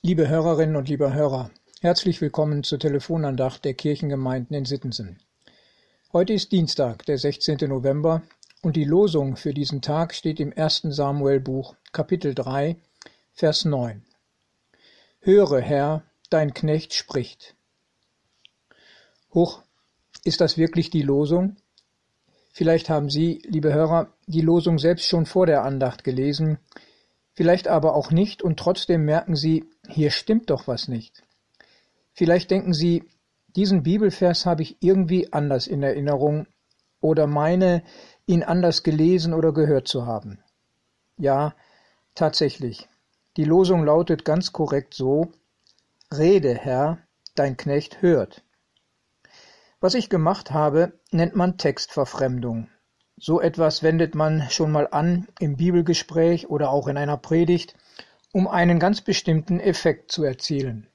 Liebe Hörerinnen und liebe Hörer, herzlich willkommen zur Telefonandacht der Kirchengemeinden in Sittensen. Heute ist Dienstag, der 16. November, und die Losung für diesen Tag steht im 1. Samuelbuch, Kapitel 3, Vers 9. Höre, Herr, dein Knecht spricht. Hoch, ist das wirklich die Losung? Vielleicht haben Sie, liebe Hörer, die Losung selbst schon vor der Andacht gelesen, vielleicht aber auch nicht und trotzdem merken Sie, hier stimmt doch was nicht. Vielleicht denken Sie, diesen Bibelvers habe ich irgendwie anders in Erinnerung oder meine, ihn anders gelesen oder gehört zu haben. Ja, tatsächlich. Die Losung lautet ganz korrekt so, Rede, Herr, dein Knecht hört. Was ich gemacht habe, nennt man Textverfremdung. So etwas wendet man schon mal an im Bibelgespräch oder auch in einer Predigt, um einen ganz bestimmten Effekt zu erzielen.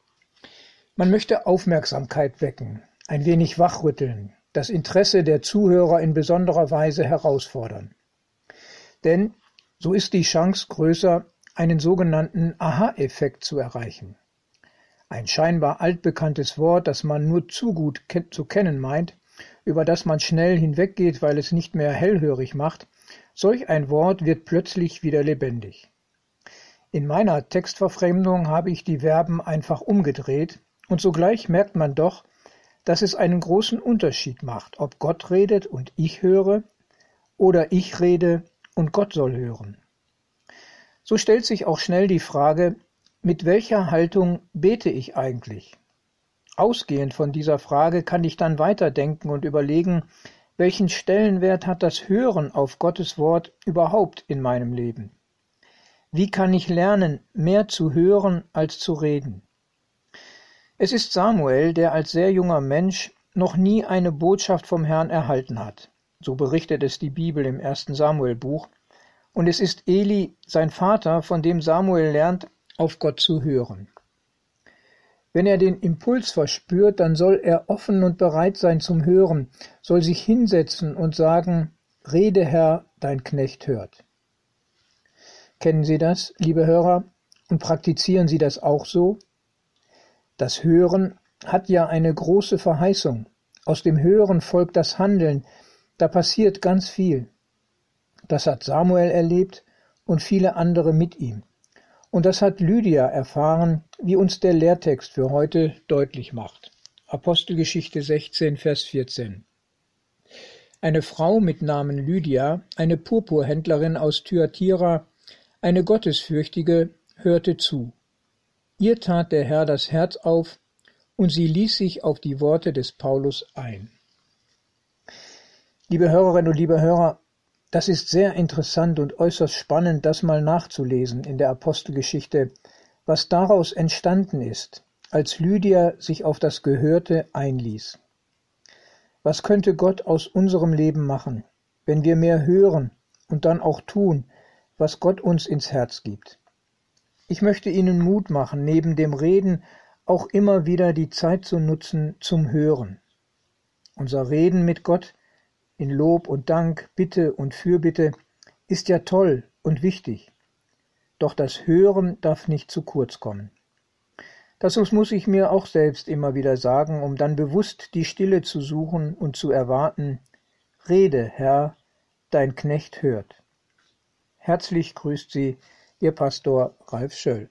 Man möchte Aufmerksamkeit wecken, ein wenig wachrütteln, das Interesse der Zuhörer in besonderer Weise herausfordern. Denn so ist die Chance größer, einen sogenannten Aha-Effekt zu erreichen. Ein scheinbar altbekanntes Wort, das man nur zu gut zu kennen meint, über das man schnell hinweggeht, weil es nicht mehr hellhörig macht, solch ein Wort wird plötzlich wieder lebendig. In meiner Textverfremdung habe ich die Verben einfach umgedreht und sogleich merkt man doch, dass es einen großen Unterschied macht, ob Gott redet und ich höre oder ich rede und Gott soll hören. So stellt sich auch schnell die Frage, mit welcher Haltung bete ich eigentlich? Ausgehend von dieser Frage kann ich dann weiterdenken und überlegen, welchen Stellenwert hat das Hören auf Gottes Wort überhaupt in meinem Leben? Wie kann ich lernen, mehr zu hören als zu reden? Es ist Samuel, der als sehr junger Mensch noch nie eine Botschaft vom Herrn erhalten hat. So berichtet es die Bibel im ersten Samuelbuch. Und es ist Eli, sein Vater, von dem Samuel lernt, auf Gott zu hören. Wenn er den Impuls verspürt, dann soll er offen und bereit sein zum Hören, soll sich hinsetzen und sagen, Rede Herr, dein Knecht hört. Kennen Sie das, liebe Hörer, und praktizieren Sie das auch so? Das Hören hat ja eine große Verheißung. Aus dem Hören folgt das Handeln, da passiert ganz viel. Das hat Samuel erlebt und viele andere mit ihm. Und das hat Lydia erfahren, wie uns der Lehrtext für heute deutlich macht. Apostelgeschichte 16, Vers 14. Eine Frau mit Namen Lydia, eine Purpurhändlerin aus Thyatira, eine Gottesfürchtige, hörte zu. Ihr tat der Herr das Herz auf, und sie ließ sich auf die Worte des Paulus ein. Liebe Hörerinnen und liebe Hörer, das ist sehr interessant und äußerst spannend, das mal nachzulesen in der Apostelgeschichte, was daraus entstanden ist, als Lydia sich auf das Gehörte einließ. Was könnte Gott aus unserem Leben machen, wenn wir mehr hören und dann auch tun, was Gott uns ins Herz gibt? Ich möchte Ihnen Mut machen, neben dem Reden auch immer wieder die Zeit zu nutzen zum Hören. Unser Reden mit Gott in Lob und Dank, Bitte und Fürbitte ist ja toll und wichtig. Doch das Hören darf nicht zu kurz kommen. Das muss ich mir auch selbst immer wieder sagen, um dann bewusst die Stille zu suchen und zu erwarten. Rede, Herr, dein Knecht hört. Herzlich grüßt Sie Ihr Pastor Ralf Schöll.